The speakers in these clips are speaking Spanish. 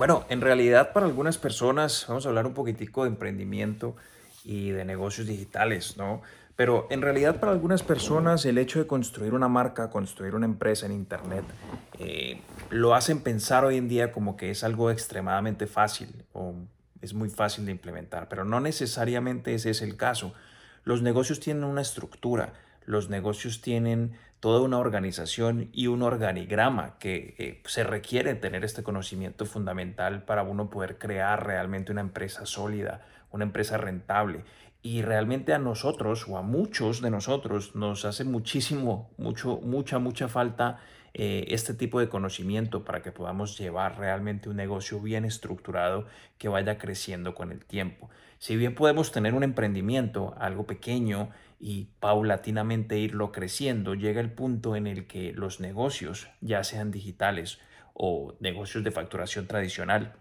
Bueno, en realidad para algunas personas, vamos a hablar un poquitico de emprendimiento y de negocios digitales, ¿no? Pero en realidad para algunas personas el hecho de construir una marca, construir una empresa en Internet, eh, lo hacen pensar hoy en día como que es algo extremadamente fácil o es muy fácil de implementar, pero no necesariamente ese es el caso. Los negocios tienen una estructura, los negocios tienen toda una organización y un organigrama que se requiere tener este conocimiento fundamental para uno poder crear realmente una empresa sólida, una empresa rentable. Y realmente a nosotros o a muchos de nosotros nos hace muchísimo, mucho, mucha, mucha falta eh, este tipo de conocimiento para que podamos llevar realmente un negocio bien estructurado que vaya creciendo con el tiempo. Si bien podemos tener un emprendimiento, algo pequeño, y paulatinamente irlo creciendo, llega el punto en el que los negocios, ya sean digitales o negocios de facturación tradicional,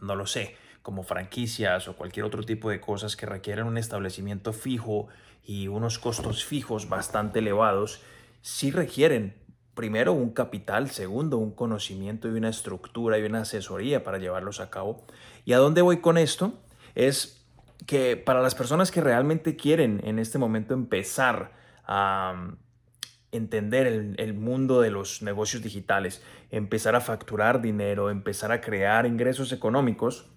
no lo sé, como franquicias o cualquier otro tipo de cosas que requieren un establecimiento fijo y unos costos fijos bastante elevados, sí requieren primero un capital, segundo un conocimiento y una estructura y una asesoría para llevarlos a cabo. ¿Y a dónde voy con esto? Es que para las personas que realmente quieren en este momento empezar a mm, entender el, mundo de los negocios digitales, empezar a facturar dinero, empezar a crear ingresos económicos,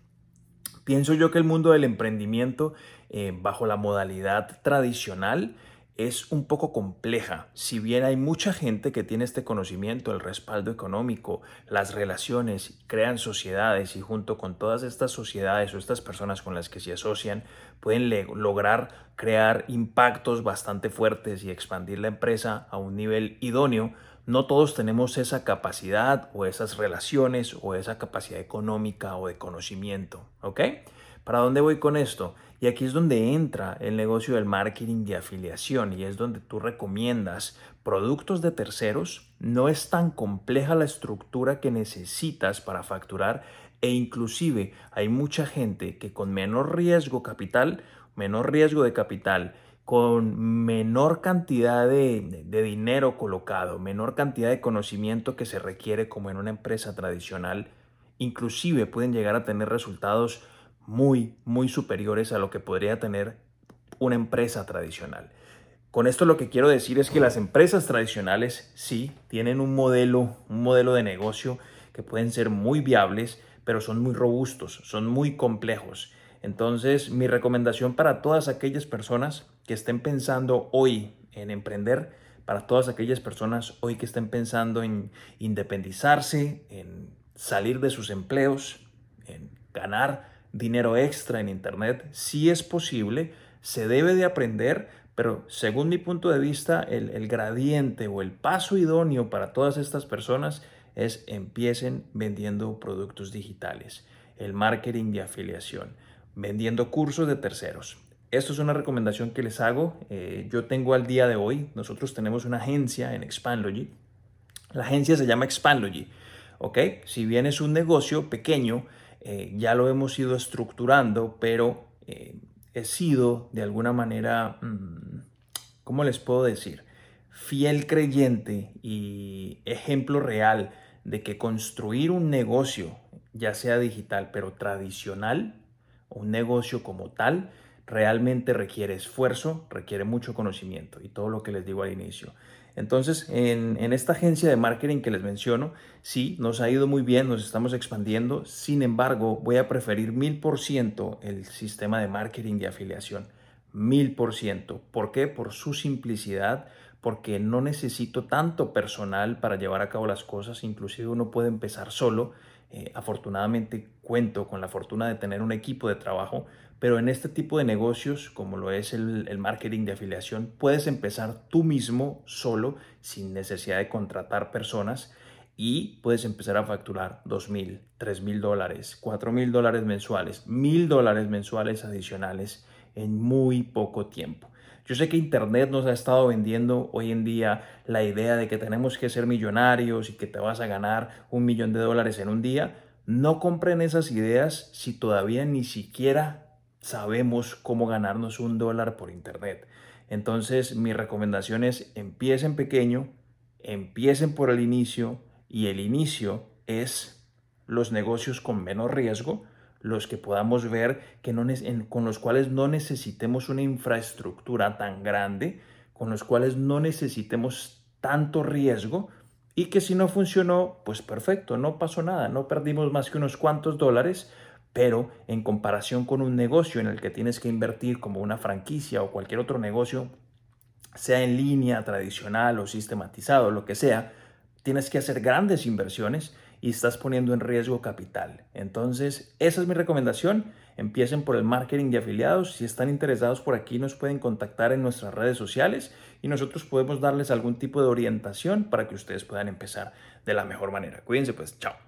pienso yo que el mundo del emprendimiento eh, bajo la modalidad tradicional es un poco compleja. Si bien hay mucha gente que tiene este conocimiento, el respaldo económico, las relaciones, crean sociedades y junto con todas estas sociedades o estas personas con las que se asocian, pueden lograr crear impactos bastante fuertes y expandir la empresa a un nivel idóneo. No todos tenemos esa capacidad o esas relaciones o esa capacidad económica o de conocimiento, ¿ok? ¿Para dónde voy con esto? Y aquí es donde entra el negocio del marketing de afiliación y es donde tú recomiendas productos de terceros. No es tan compleja la estructura que necesitas para facturar e inclusive hay mucha gente que con menor riesgo capital, menor riesgo de capital, con menor cantidad de, dinero colocado, menor cantidad de conocimiento que se requiere como en una empresa tradicional, inclusive pueden llegar a tener resultados muy, muy superiores a lo que podría tener una empresa tradicional. Con esto lo que quiero decir es que las empresas tradicionales sí tienen un modelo, un modelo de negocio que pueden ser muy viables, pero son muy robustos, son muy complejos. Entonces, mi recomendación para todas aquellas personas que estén pensando hoy en emprender, para todas aquellas personas hoy que estén pensando en independizarse, en salir de sus empleos, en ganar dinero extra en Internet, sí es posible, se debe de aprender, pero según mi punto de vista, el, gradiente o el paso idóneo para todas estas personas es empiecen vendiendo productos digitales, el marketing de afiliación, vendiendo cursos de terceros. Esto es una recomendación que les hago. Eh, yo tengo al día de hoy, nosotros tenemos una agencia en Expandlogy. La agencia se llama Expandlogy. ¿ok? Si bien es un negocio pequeño, eh, ya lo hemos ido estructurando, pero eh, he sido de alguna manera, mm, ¿cómo les puedo decir? Fiel creyente y ejemplo real de que construir un negocio, ya sea digital, pero tradicional, un negocio como tal, realmente requiere esfuerzo, requiere mucho conocimiento y todo lo que les digo al inicio. Entonces, en, esta agencia de marketing que les menciono, sí, nos ha ido muy bien, nos estamos expandiendo. Sin embargo, voy a preferir mil por ciento el sistema de marketing de afiliación. Mil por ciento. ¿Por qué? Por su simplicidad, porque no necesito tanto personal para llevar a cabo las cosas. Inclusive uno puede empezar solo. Eh, afortunadamente cuento con la fortuna de tener un equipo de trabajo pero en este tipo de negocios, como lo es el, marketing de afiliación, puedes empezar tú mismo solo, sin necesidad de contratar personas y puedes empezar a facturar dos mil, tres mil dólares, cuatro mil dólares mensuales, mil dólares mensuales adicionales en muy poco tiempo. Yo sé que Internet nos ha estado vendiendo hoy en día la idea de que tenemos que ser millonarios y que te vas a ganar un millón de dólares en un día. No compren esas ideas si todavía ni siquiera sabemos cómo ganarnos un dólar por internet. Entonces mi recomendación es empiecen pequeño, empiecen por el inicio y el inicio es los negocios con menos riesgo, los que podamos ver que no, con los cuales no necesitemos una infraestructura tan grande, con los cuales no necesitemos tanto riesgo y que si no funcionó, pues perfecto, no pasó nada, no perdimos más que unos cuantos dólares, pero en comparación con un negocio en el que tienes que invertir como una franquicia o cualquier otro negocio, sea en línea, tradicional o sistematizado, lo que sea, tienes que hacer grandes inversiones y estás poniendo en riesgo capital. Entonces, esa es mi recomendación. Empiecen por el marketing de afiliados. Si están interesados por aquí, nos pueden contactar en nuestras redes sociales y nosotros podemos darles algún tipo de orientación para que ustedes puedan empezar de la mejor manera. Cuídense pues, chao.